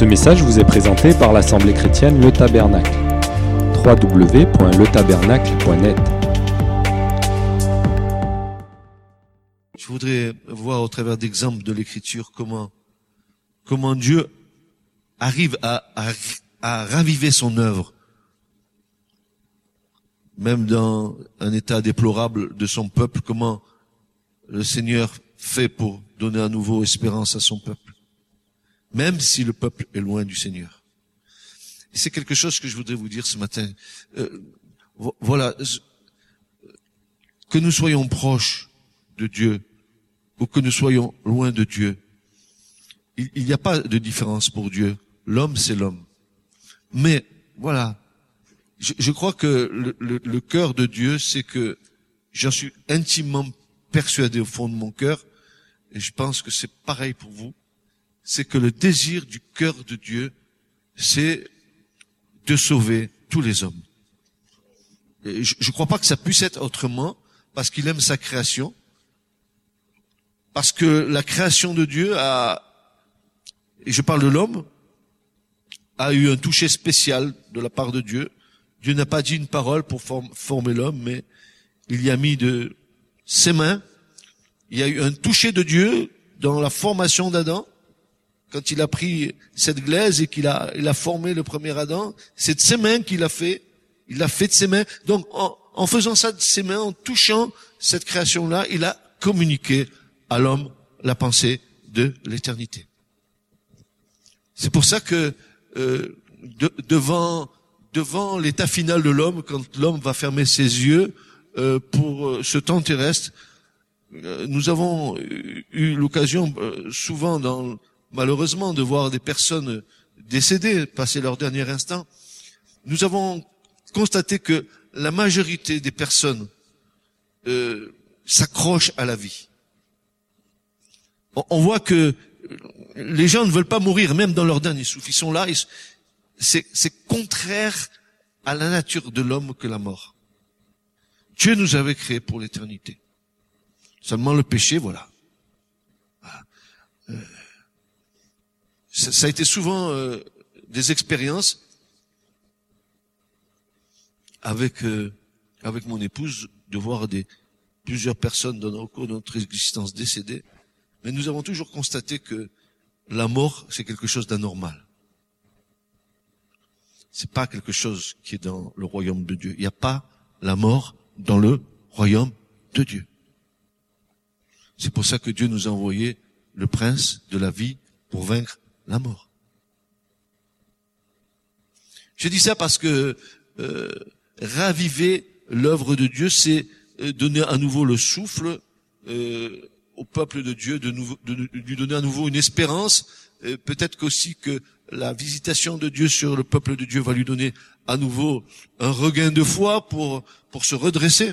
Ce message vous est présenté par l'Assemblée chrétienne Le Tabernacle. www.letabernacle.net Je voudrais voir au travers d'exemples de l'écriture comment, Dieu arrive à, à, à raviver son œuvre, même dans un état déplorable de son peuple, comment le Seigneur fait pour donner à nouveau espérance à son peuple, même si le peuple est loin du Seigneur. C'est quelque chose que je voudrais vous dire ce matin. Euh, voilà, que nous soyons proches de Dieu ou que nous soyons loin de Dieu, il n'y a pas de différence pour Dieu. L'homme, c'est l'homme. Mais voilà, je, crois que le cœur de Dieu, c'est que j'en suis intimement persuadé au fond de mon cœur, et je pense que c'est pareil pour vous, c'est que le désir du cœur de Dieu, c'est de sauver tous les hommes. Je ne crois pas que ça puisse être autrement, parce qu'il aime sa création, parce que la création de Dieu a, et je parle de l'homme, a eu un toucher spécial de la part de Dieu. Dieu n'a pas dit une parole pour former l'homme, mais il y a mis de ses mains. Il y a eu un toucher de Dieu dans la formation d'Adam. Quand il a pris cette glaise et qu'il a, formé le premier Adam, c'est de ses mains qu'il a fait. Il l'a fait de ses mains. Donc, en, faisant ça de ses mains, en touchant cette création-là, il a communiqué à l'homme la pensée de l'éternité. C'est pour ça que euh, de, devant devant l'état final de l'homme, quand l'homme va fermer ses yeux euh, pour euh, ce temps terrestre, nous avons eu l'occasion souvent, dans, malheureusement, de voir des personnes décédées passer leur dernier instant. Nous avons constaté que la majorité des personnes s'accrochent à la vie on voit que les gens ne veulent pas mourir, même dans leur dernier souffle. Ils sont là, c'est contraire à la nature de l'homme que la mort. Dieu nous avait créés pour l'éternité. Seulement le péché, voilà. Euh, ça, a été souvent euh, des expériences avec euh, avec mon épouse de voir des plusieurs personnes dans, cours de notre existence décédées mais nous avons toujours constaté que la mort, c'est quelque chose d'anormal. C'est pas quelque chose qui est dans le royaume de Dieu. Il n'y a pas la mort dans le royaume de Dieu. C'est pour ça que Dieu nous a envoyé le prince de la vie pour vaincre la mort. Je dis ça parce que euh, raviver l'œuvre de Dieu, c'est euh, donner à nouveau le souffle, euh, au peuple de Dieu de, lui donner à nouveau une espérance. Peut-être qu'aussi que la visitation de Dieu sur le peuple de Dieu va lui donner à nouveau un regain de foi pour pour se redresser.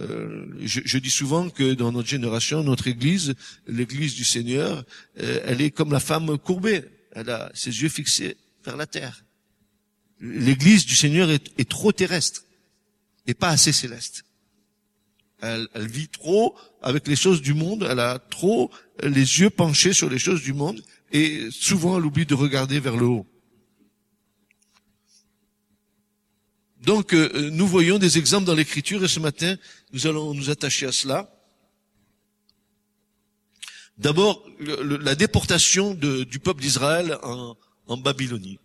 Euh, je, dis souvent que dans notre génération, notre Église, l'Église du Seigneur, euh, elle est comme la femme courbée. Elle a ses yeux fixés vers la terre. L'Église du Seigneur est, est trop terrestre et pas assez céleste. Elle, elle, vit trop avec les choses du monde, elle a trop les yeux penchés sur les choses du monde et souvent elle oublie de regarder vers le haut. Donc euh, nous voyons des exemples dans l'écriture et ce matin nous allons nous attacher à cela. D'abord la déportation du peuple d'Israël en, en Babylonie.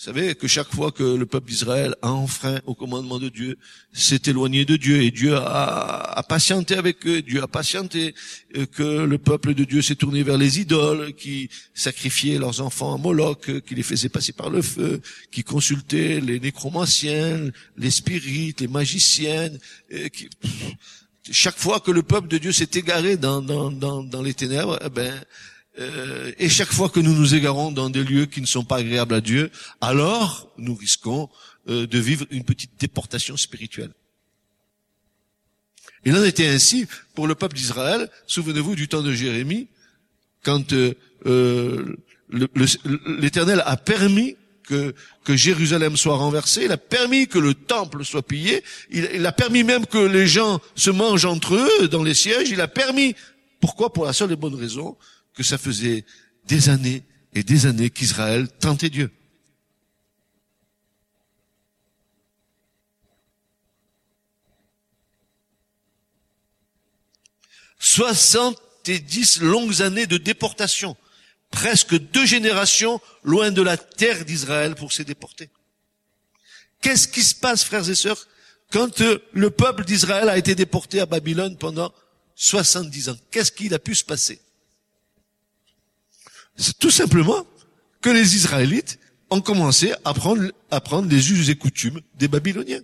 Vous savez que chaque fois que le peuple d'Israël a enfreint au commandement de Dieu, s'est éloigné de Dieu et Dieu a, patienté avec eux, Dieu a patienté euh, que le peuple de Dieu s'est tourné vers les idoles, qui sacrifiaient leurs enfants à Moloch, qui les faisaient passer par le feu, qui consultaient les nécromanciens, les spirites, les magiciennes. Qui, chaque fois que le peuple de Dieu s'est égaré dans, dans, dans, dans les ténèbres, eh ben, euh, et chaque fois que nous nous égarons dans des lieux qui ne sont pas agréables à Dieu, alors nous risquons euh, de vivre une petite déportation spirituelle. Il en était ainsi pour le peuple d'Israël. Souvenez-vous du temps de Jérémie, quand euh, l'Éternel a permis que, Jérusalem soit renversée, il a permis que le temple soit pillé, il, il a permis même que les gens se mangent entre eux dans les sièges, il a permis, pourquoi? Pour la seule et bonne raison que ça faisait des années et des années qu'Israël tentait Dieu. 70 longues années de déportation. Presque deux générations loin de la terre d'Israël pour se déporter. Qu'est-ce qui se passe, frères et sœurs, quand euh, le peuple d'Israël a été déporté à Babylone pendant 70 ans? Qu'est-ce qu'il a pu se passer? Tout simplement que les Israélites ont commencé à prendre, à prendre les us et coutumes des Babyloniens.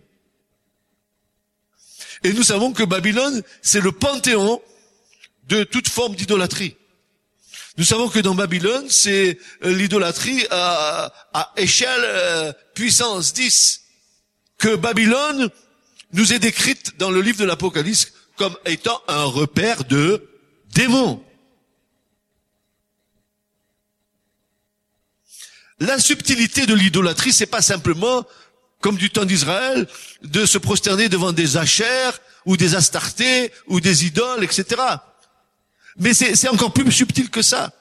Et nous savons que Babylone, c'est le panthéon de toute forme d'idolâtrie. Nous savons que dans Babylone, c'est euh, l'idolâtrie à, à, échelle euh, puissance 10. Que Babylone nous est décrite dans le livre de l'Apocalypse comme étant un repère de démons. La subtilité de l'idolâtrie, c'est pas simplement, comme du temps d'Israël, de se prosterner devant des achères ou des astartés ou des idoles, etc. Mais c'est encore plus subtil que ça.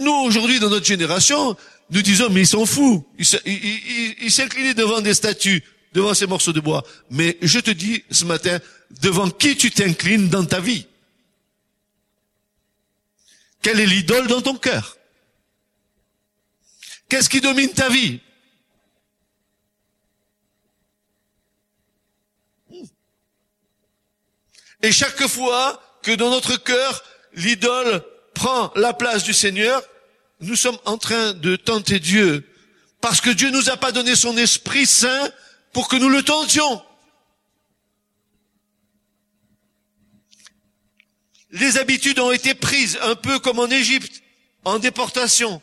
Nous, aujourd'hui, dans notre génération, nous disons, mais ils sont fous. Ils s'inclinaient devant des statues, devant ces morceaux de bois. Mais je te dis ce matin, devant qui tu t'inclines dans ta vie? Quelle est l'idole dans ton cœur? Qu'est-ce qui domine ta vie Et chaque fois que dans notre cœur, l'idole prend la place du Seigneur, nous sommes en train de tenter Dieu. Parce que Dieu nous a pas donné son Esprit Saint pour que nous le tentions. Les habitudes ont été prises un peu comme en Égypte, en déportation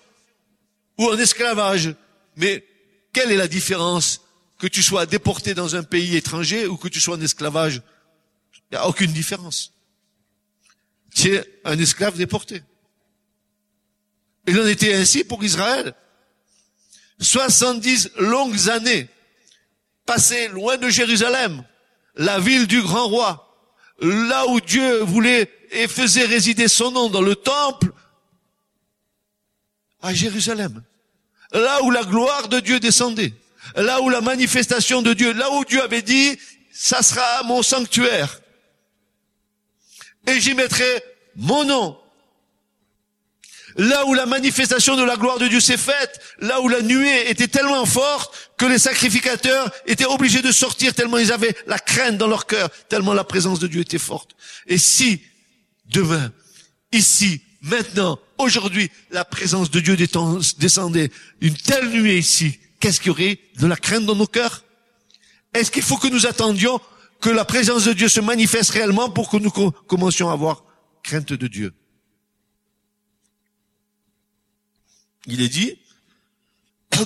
ou en esclavage. Mais quelle est la différence que tu sois déporté dans un pays étranger ou que tu sois en esclavage? Il n'y a aucune différence tu es un esclave déporté. Il en était ainsi pour Israël. 70 longues années passées loin de Jérusalem, la ville du grand roi, là où Dieu voulait et faisait résider son nom dans le temple, à Jérusalem, là où la gloire de Dieu descendait, là où la manifestation de Dieu, là où Dieu avait dit, ça sera mon sanctuaire et j'y mettrai mon nom. Là où la manifestation de la gloire de Dieu s'est faite, là où la nuée était tellement forte que les sacrificateurs étaient obligés de sortir tellement ils avaient la crainte dans leur cœur, tellement la présence de Dieu était forte. Et si demain, ici, maintenant, aujourd'hui, la présence de Dieu descendait, une telle nuée ici, qu'est-ce qu'il y aurait de la crainte dans nos cœurs? Est-ce qu'il faut que nous attendions que la présence de Dieu se manifeste réellement pour que nous commencions à avoir crainte de Dieu? Il est dit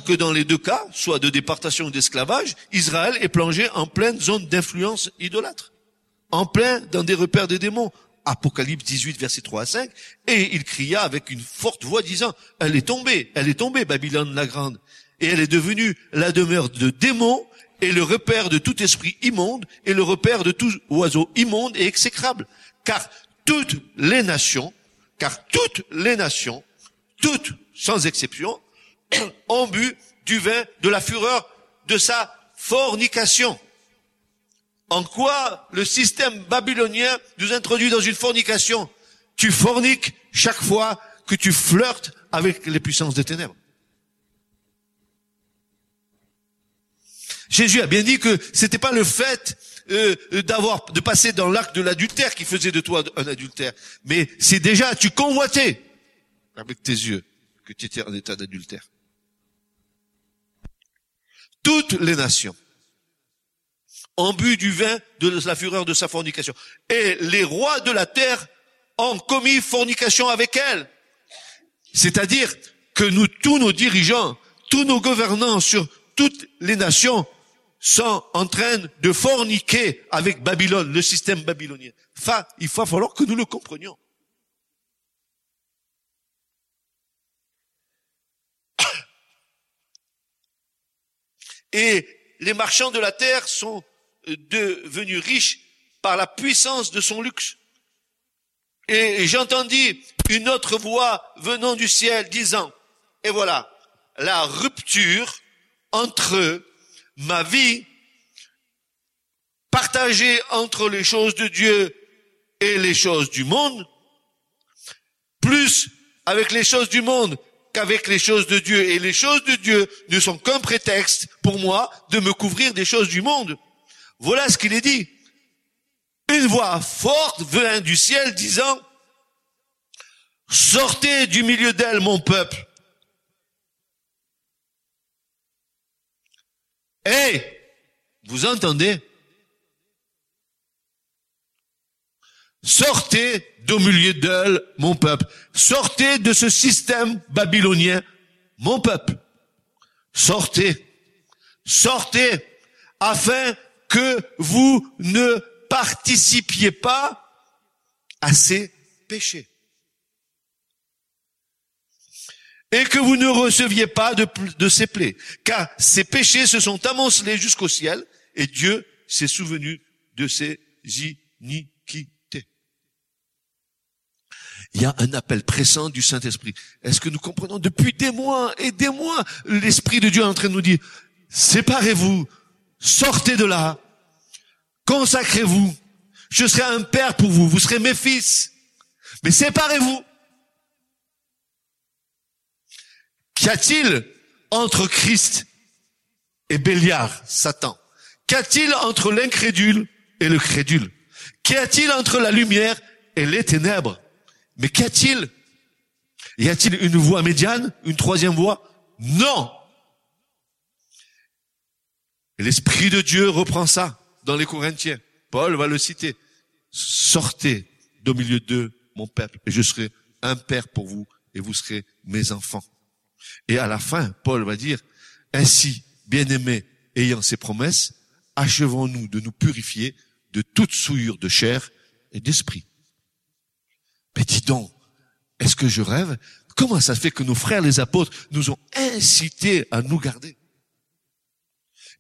que dans les deux cas, soit de déportation ou d'esclavage, Israël est plongé en pleine zone d'influence idolâtre, en plein dans des repères de démons. Apocalypse 18, verset 3 à 5, et il cria avec une forte voix disant, elle est tombée, elle est tombée, Babylone la grande, et elle est devenue la demeure de démons et le repère de tout esprit immonde et le repère de tout oiseau immonde et exécrable. Car toutes les nations, car toutes les nations, toutes sans exception, ont bu du vin de la fureur de sa fornication. En quoi le système babylonien nous introduit dans une fornication Tu forniques chaque fois que tu flirtes avec les puissances des ténèbres. Jésus a bien dit que c'était pas le fait euh, d'avoir de passer dans l'acte de l'adultère qui faisait de toi un adultère, mais c'est déjà tu convoitais avec tes yeux que tu étais en état d'adultère. Toutes les nations ont bu du vin de la fureur de sa fornication. Et les rois de la terre ont commis fornication avec elle. C'est-à-dire que nous, tous nos dirigeants, tous nos gouvernants sur toutes les nations sont en train de forniquer avec Babylone, le système babylonien. Enfin, il va falloir que nous le comprenions. Et les marchands de la terre sont devenus riches par la puissance de son luxe. Et j'entendis une autre voix venant du ciel disant, et voilà, la rupture entre ma vie partagée entre les choses de Dieu et les choses du monde, plus avec les choses du monde qu'avec les choses de Dieu. Et les choses de Dieu ne sont qu'un prétexte pour moi de me couvrir des choses du monde. Voilà ce qu'il est dit. Une voix forte vint du ciel disant, sortez du milieu d'elle, mon peuple. Hé, vous entendez? Sortez d'au milieu d'elle, mon peuple. Sortez de ce système babylonien, mon peuple. Sortez. Sortez afin que vous ne participiez pas à ces péchés. Et que vous ne receviez pas de, de ces plaies. Car ces péchés se sont amoncelés jusqu'au ciel et Dieu s'est souvenu de ces iniquités. Il y a un appel pressant du Saint-Esprit. Est-ce que nous comprenons depuis des mois et des mois, l'Esprit de Dieu est en train de nous dire, séparez-vous, sortez de là, consacrez-vous, je serai un père pour vous, vous serez mes fils, mais séparez-vous. Qu'y a-t-il entre Christ et Béliard, Satan? Qu'y a-t-il entre l'incrédule et le crédule? Qu'y a-t-il entre la lumière et les ténèbres? Mais qu'y a-t-il? Y a-t-il une voie médiane? Une troisième voie? Non L'Esprit de Dieu reprend ça dans les Corinthiens. Paul va le citer. Sortez d'au milieu d'eux, mon peuple, et je serai un père pour vous, et vous serez mes enfants. Et à la fin, Paul va dire, ainsi, bien-aimés, ayant ces promesses, achevons-nous de nous purifier de toute souillure de chair et d'esprit. Mais dis donc, est-ce que je rêve? Comment ça fait que nos frères les apôtres nous ont incités à nous garder?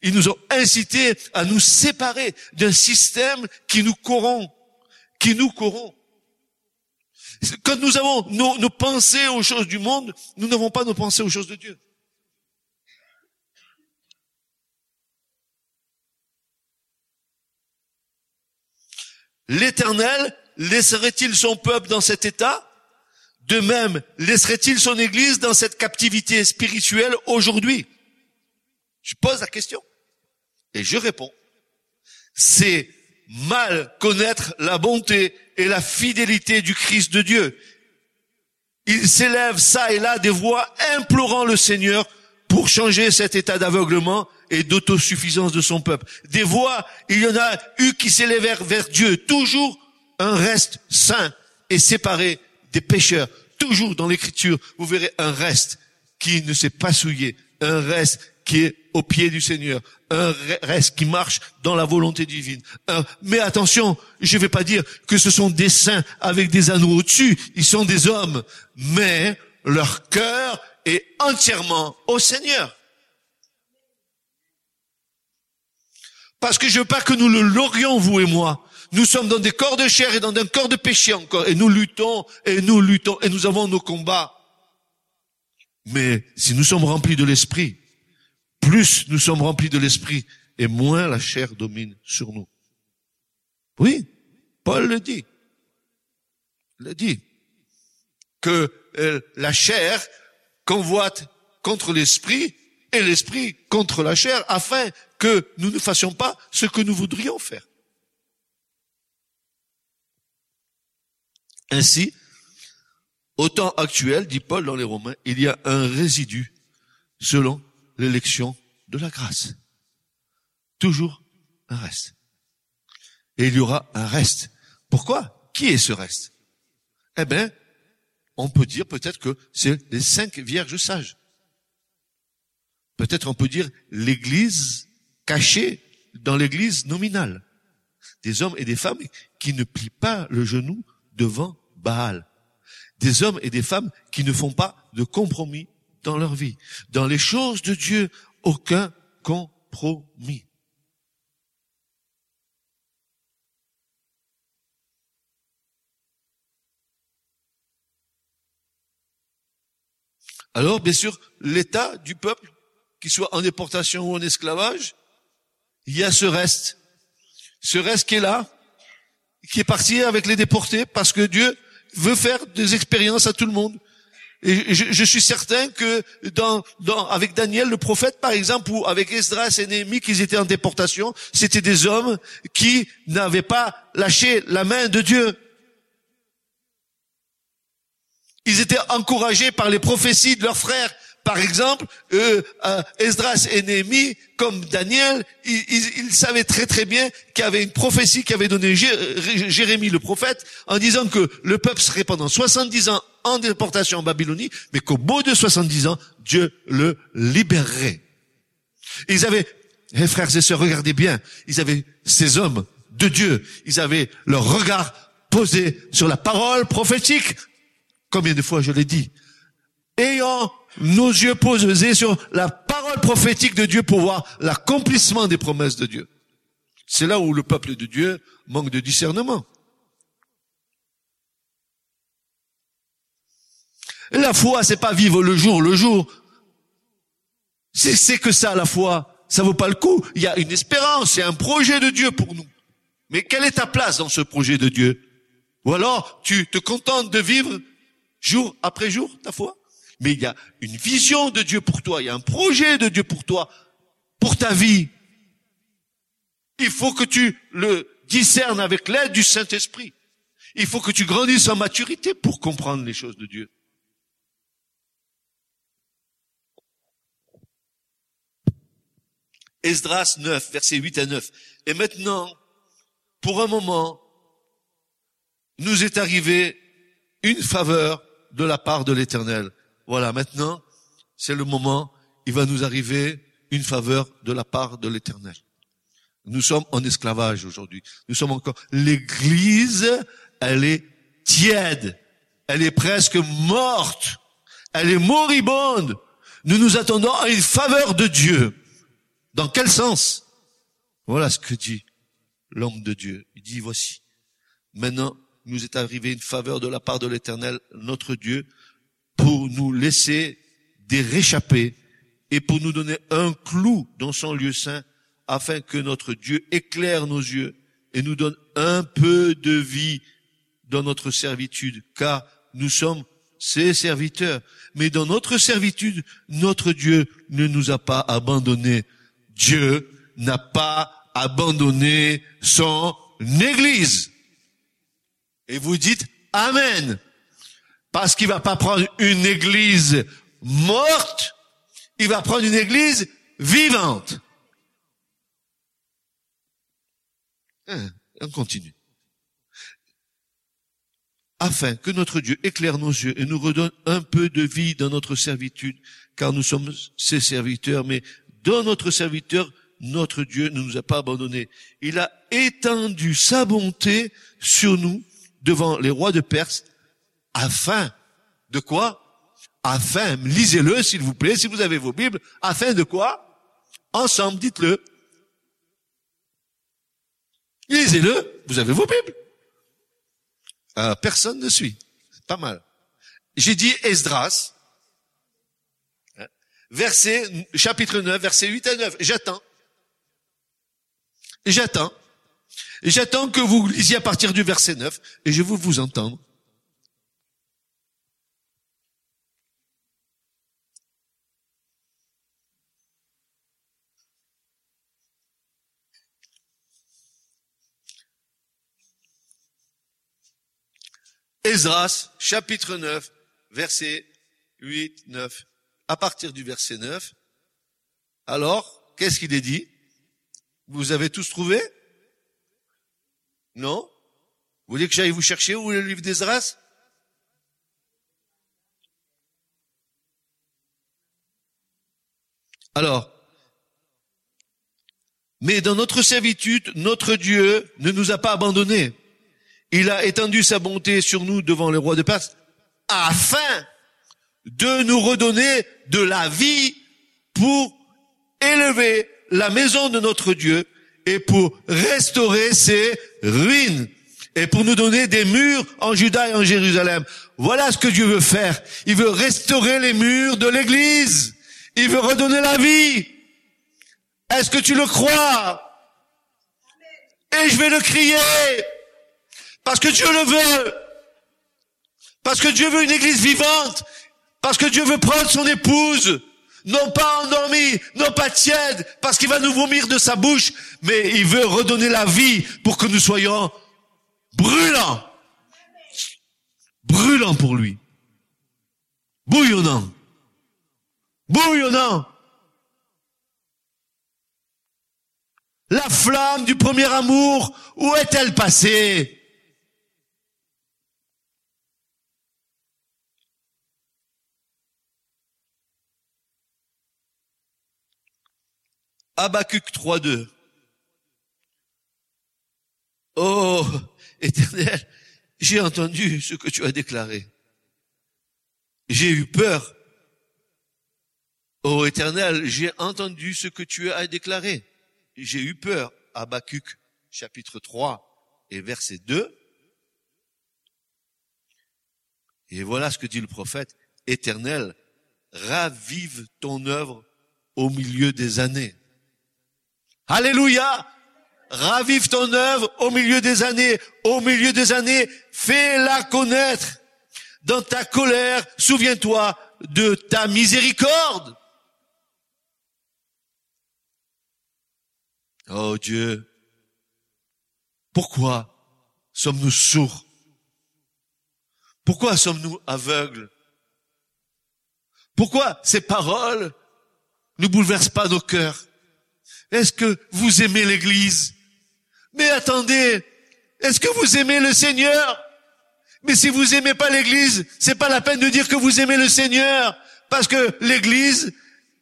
Ils nous ont incités à nous séparer d'un système qui nous corrompt, qui nous corrompt. Quand nous avons nos, nos pensées aux choses du monde, nous n'avons pas nos pensées aux choses de Dieu. L'Éternel laisserait-il son peuple dans cet état? De même, laisserait-il son Église dans cette captivité spirituelle aujourd'hui? Je pose la question. Et je réponds. C'est mal connaître la bonté et la fidélité du Christ de Dieu. Il s'élève ça et là des voix implorant le Seigneur pour changer cet état d'aveuglement et d'autosuffisance de son peuple. Des voix, il y en a eu qui s'élèvèrent vers Dieu, toujours un reste saint et séparé des pécheurs. Toujours dans l'écriture, vous verrez un reste qui ne s'est pas souillé, un reste qui est au pied du Seigneur, un reste qui marche dans la volonté divine. Mais attention, je ne vais pas dire que ce sont des saints avec des anneaux au-dessus, ils sont des hommes, mais leur cœur est entièrement au Seigneur. Parce que je veux pas que nous le l'aurions, vous et moi. Nous sommes dans des corps de chair et dans un corps de péché encore. Et nous luttons, et nous luttons, et nous avons nos combats. Mais si nous sommes remplis de l'esprit, plus nous sommes remplis de l'esprit, et moins la chair domine sur nous. Oui, Paul le dit. Le dit. Que euh, la chair convoite contre l'esprit et l'esprit contre la chair afin que nous ne fassions pas ce que nous voudrions faire. Ainsi, au temps actuel, dit Paul dans les Romains, il y a un résidu selon l'élection de la grâce. Toujours un reste. Et il y aura un reste. Pourquoi? Qui est ce reste? Eh bien, on peut dire peut-être que c'est les cinq vierges sages. Peut-être on peut dire l'église cachée dans l'église nominale. Des hommes et des femmes qui ne plient pas le genou devant Baal. Des hommes et des femmes qui ne font pas de compromis dans leur vie. Dans les choses de Dieu, aucun compromis. Alors, bien sûr, l'état du peuple, qu'il soit en déportation ou en esclavage, il y a ce reste. Ce reste qui est là, qui est parti avec les déportés, parce que Dieu veut faire des expériences à tout le monde. Je, suis certain que avec Daniel le prophète par exemple ou avec Esdras et Néhémie qu'ils étaient en déportation, c'était des hommes qui n'avaient pas lâché la main de Dieu. Ils étaient encouragés par les prophéties de leurs frères par exemple, euh, Esdras et Néhémie, comme Daniel, ils, savaient très très bien qu'il y avait une prophétie qui avait donné Jérémie le prophète en disant que le peuple serait pendant 70 ans en déportation en Babylonie, mais qu'au bout de 70 ans, Dieu le libérerait. Ils avaient, eh, frères et sœurs, regardez bien, ils avaient ces hommes de Dieu, ils avaient leur regard posé sur la parole prophétique. Combien de fois je l'ai dit? Ayant nos yeux posés sur la parole prophétique de Dieu pour voir l'accomplissement des promesses de Dieu. C'est là où le peuple de Dieu manque de discernement. La foi, c'est pas vivre le jour le jour. C'est que ça, la foi. Ça vaut pas le coup. Il y a une espérance, il y a un projet de Dieu pour nous. Mais quelle est ta place dans ce projet de Dieu? Ou alors, tu te contentes de vivre jour après jour ta foi? Mais il y a une vision de Dieu pour toi, il y a un projet de Dieu pour toi, pour ta vie. Il faut que tu le discernes avec l'aide du Saint-Esprit. Il faut que tu grandisses en maturité pour comprendre les choses de Dieu. Esdras 9, versets 8 à 9. Et maintenant, pour un moment, nous est arrivé une faveur de la part de l'Éternel. Voilà, maintenant, c'est le moment, il va nous arriver une faveur de la part de l'éternel. Nous sommes en esclavage aujourd'hui. Nous sommes encore, l'église, elle est tiède. Elle est presque morte. Elle est moribonde. Nous nous attendons à une faveur de Dieu. Dans quel sens? Voilà ce que dit l'homme de Dieu. Il dit, voici. Maintenant, nous est arrivé une faveur de la part de l'éternel, notre Dieu, pour nous laisser des réchappés et pour nous donner un clou dans son lieu saint afin que notre Dieu éclaire nos yeux et nous donne un peu de vie dans notre servitude, car nous sommes ses serviteurs. Mais dans notre servitude, notre Dieu ne nous a pas abandonnés. Dieu n'a pas abandonné son Église. Et vous dites Amen. Parce qu'il va pas prendre une église morte, il va prendre une église vivante. Hein, on continue. Afin que notre Dieu éclaire nos yeux et nous redonne un peu de vie dans notre servitude, car nous sommes ses serviteurs, mais dans notre serviteur, notre Dieu ne nous a pas abandonnés. Il a étendu sa bonté sur nous devant les rois de Perse afin de quoi? Afin, lisez-le s'il vous plaît, si vous avez vos Bibles, afin de quoi? Ensemble, dites-le. Lisez-le, vous avez vos Bibles. Euh, personne ne suit. Pas mal. J'ai dit Esdras, hein, verset, chapitre 9, verset 8 à 9. J'attends. J'attends. J'attends que vous lisiez à partir du verset 9 et je veux vous entendre. Esdras, chapitre 9, verset 8, 9. À partir du verset 9, alors, qu'est-ce qu'il est dit? Vous avez tous trouvé? Non? Vous voulez que j'aille vous chercher où est le livre d'Esdras Alors, mais dans notre servitude, notre Dieu ne nous a pas abandonnés. Il a étendu sa bonté sur nous devant le roi de Perse afin de nous redonner de la vie pour élever la maison de notre Dieu et pour restaurer ses ruines et pour nous donner des murs en Juda et en Jérusalem. Voilà ce que Dieu veut faire. Il veut restaurer les murs de l'église. Il veut redonner la vie. Est-ce que tu le crois? Et je vais le crier. Parce que Dieu le veut. Parce que Dieu veut une église vivante. Parce que Dieu veut prendre son épouse. Non pas endormie, non pas tiède, parce qu'il va nous vomir de sa bouche, mais il veut redonner la vie pour que nous soyons brûlants. Brûlants pour lui. Bouillonnant. Bouillonnant. La flamme du premier amour, où est-elle passée? Habacuc 3.2. Oh, éternel, j'ai entendu ce que tu as déclaré. J'ai eu peur. Oh éternel, j'ai entendu ce que tu as déclaré. J'ai eu peur. Habacuc chapitre 3 et verset 2. Et voilà ce que dit le prophète. Éternel, ravive ton œuvre au milieu des années. Alléluia. Ravive ton œuvre au milieu des années. Au milieu des années, fais-la connaître. Dans ta colère, souviens-toi de ta miséricorde. Oh Dieu, pourquoi sommes-nous sourds? Pourquoi sommes-nous aveugles? Pourquoi ces paroles ne bouleversent pas nos cœurs? Est-ce que vous aimez l'Église? Mais attendez, est-ce que vous aimez le Seigneur? Mais si vous aimez pas l'Église, c'est pas la peine de dire que vous aimez le Seigneur, parce que l'Église,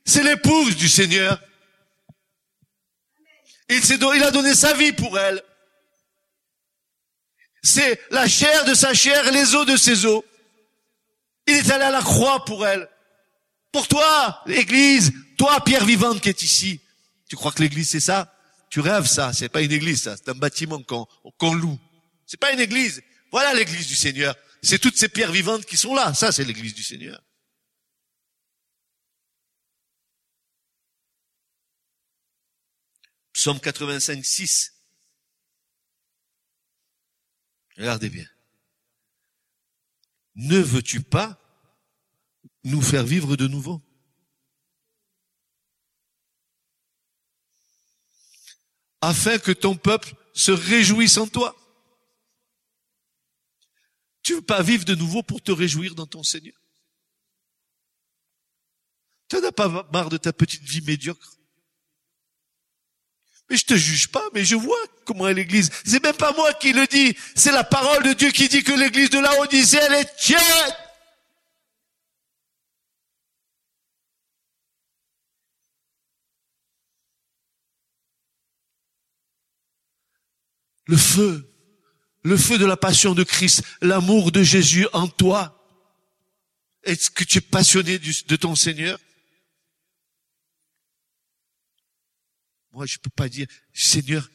c'est l'épouse du Seigneur. Il, a donné sa vie pour elle. C'est la chair de sa chair les os de ses os. Il est allé à la croix pour elle. Pour toi, l'Église, toi, pierre vivante qui est ici, tu crois que l'église c'est ça? Tu rêves ça, c'est pas une église ça, c'est un bâtiment qu'on qu'on loue. C'est pas une église. Voilà l'église du Seigneur. C'est toutes ces pierres vivantes qui sont là. Ça c'est l'église du Seigneur. Psaume 85, 6. Regardez bien. Ne veux-tu pas nous faire vivre de nouveau? Afin que ton peuple se réjouisse en toi. Tu veux pas vivre de nouveau pour te réjouir dans ton Seigneur? Tu n'as pas marre de ta petite vie médiocre? Mais je te juge pas, mais je vois comment est l'église. C'est même pas moi qui le dis. C'est la parole de Dieu qui dit que l'église de la Odyssée, elle est tiède. Le feu, le feu de la passion de Christ, l'amour de Jésus en toi. Est-ce que tu es passionné de ton Seigneur? Moi, je peux pas dire, Seigneur,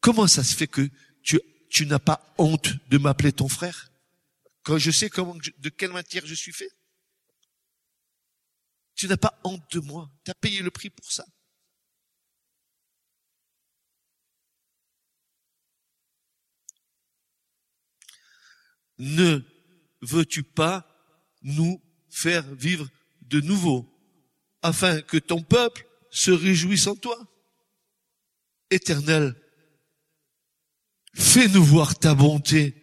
comment ça se fait que tu, tu n'as pas honte de m'appeler ton frère? Quand je sais comment, de quelle matière je suis fait Tu n'as pas honte de moi. Tu as payé le prix pour ça. Ne veux-tu pas nous faire vivre de nouveau, afin que ton peuple se réjouisse en toi? Éternel, fais-nous voir ta bonté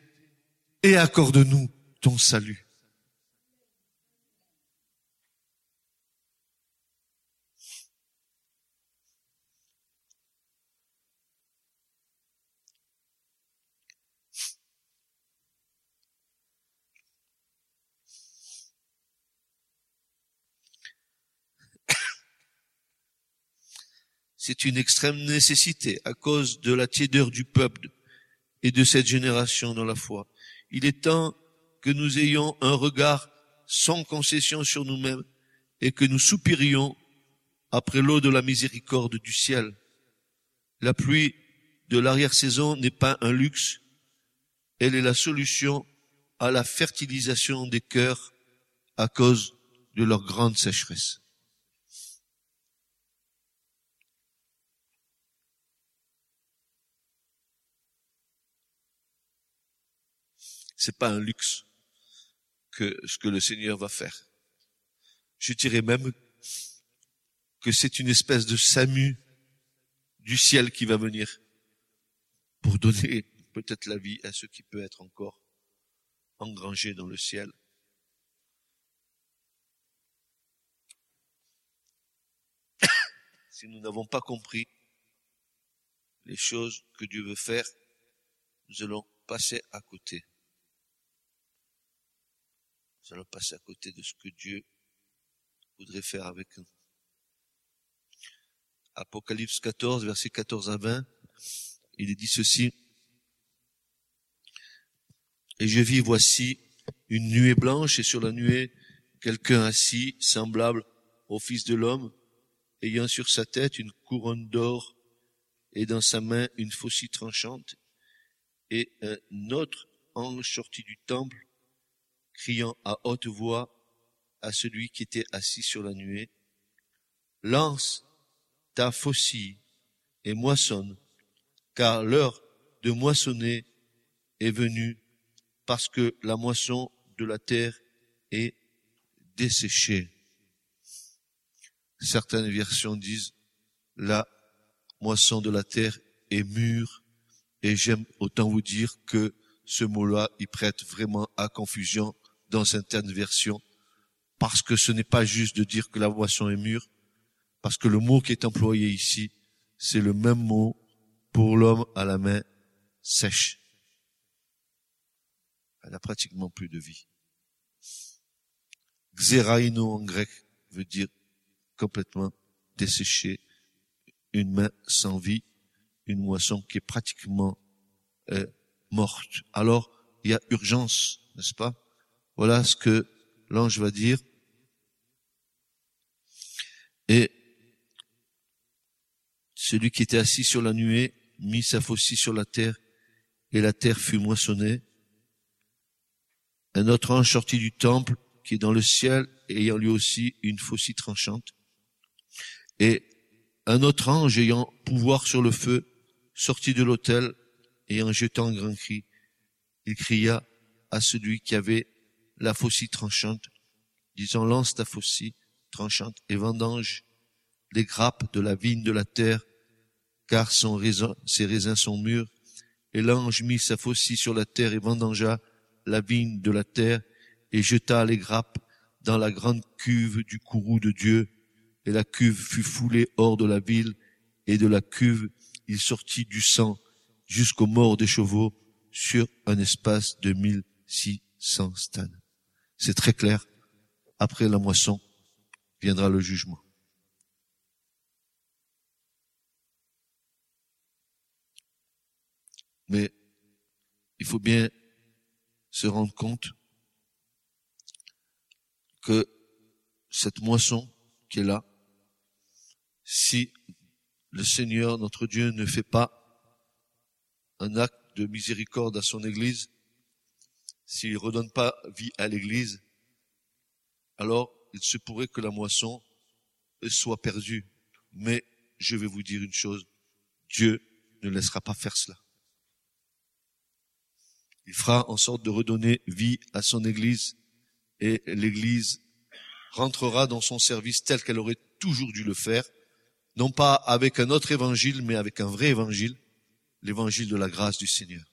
et accorde-nous ton salut. C'est une extrême nécessité à cause de la tiédeur du peuple et de cette génération dans la foi. Il est temps que nous ayons un regard sans concession sur nous-mêmes et que nous soupirions après l'eau de la miséricorde du ciel. La pluie de l'arrière-saison n'est pas un luxe, elle est la solution à la fertilisation des cœurs à cause de leur grande sécheresse. C'est pas un luxe que ce que le Seigneur va faire. Je dirais même que c'est une espèce de SAMU du ciel qui va venir pour donner peut-être la vie à ce qui peut être encore engrangé dans le ciel. si nous n'avons pas compris les choses que Dieu veut faire, nous allons passer à côté. Nous allons passer à côté de ce que Dieu voudrait faire avec nous. Apocalypse 14, versets 14 à 20, il est dit ceci. Et je vis, voici, une nuée blanche, et sur la nuée, quelqu'un assis, semblable au Fils de l'homme, ayant sur sa tête une couronne d'or, et dans sa main une faucille tranchante, et un autre ange sorti du temple, criant à haute voix à celui qui était assis sur la nuée, lance ta faucille et moissonne, car l'heure de moissonner est venue parce que la moisson de la terre est desséchée. Certaines versions disent la moisson de la terre est mûre et j'aime autant vous dire que ce mot-là, il prête vraiment à confusion dans certaines versions parce que ce n'est pas juste de dire que la moisson est mûre, parce que le mot qui est employé ici, c'est le même mot pour l'homme à la main sèche. Elle n'a pratiquement plus de vie. Xeraino en grec veut dire complètement desséché, une main sans vie, une moisson qui est pratiquement euh, morte. Alors, il y a urgence, n'est-ce pas? Voilà ce que l'ange va dire. Et celui qui était assis sur la nuée mit sa faucille sur la terre, et la terre fut moissonnée. Un autre ange sortit du temple, qui est dans le ciel, ayant lui aussi une faucille tranchante. Et un autre ange ayant pouvoir sur le feu, sortit de l'autel, et en jetant un grand cri, il cria à celui qui avait la faucille tranchante, disant, lance ta faucille tranchante et vendange les grappes de la vigne de la terre, car ses raisins sont mûrs. Et l'ange mit sa faucille sur la terre et vendangea la vigne de la terre et jeta les grappes dans la grande cuve du courroux de Dieu. Et la cuve fut foulée hors de la ville et de la cuve il sortit du sang jusqu'aux morts des chevaux sur un espace de mille six cents stans. C'est très clair. Après la moisson viendra le jugement. Mais il faut bien se rendre compte que cette moisson qui est là, si le Seigneur, notre Dieu, ne fait pas un acte de miséricorde à son Église, s'il redonne pas vie à l'Église, alors il se pourrait que la moisson soit perdue. Mais je vais vous dire une chose, Dieu ne laissera pas faire cela. Il fera en sorte de redonner vie à son Église et l'Église rentrera dans son service tel qu'elle aurait toujours dû le faire, non pas avec un autre évangile, mais avec un vrai évangile, l'évangile de la grâce du Seigneur.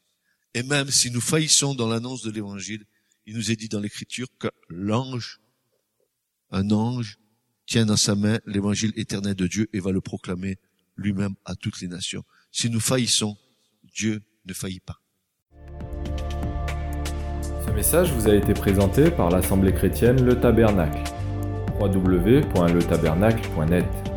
Et même si nous faillissons dans l'annonce de l'évangile, il nous est dit dans l'écriture que l'ange, un ange, tient dans sa main l'évangile éternel de Dieu et va le proclamer lui-même à toutes les nations. Si nous faillissons, Dieu ne faillit pas message vous a été présenté par l'Assemblée chrétienne Le Tabernacle. www.letabernacle.net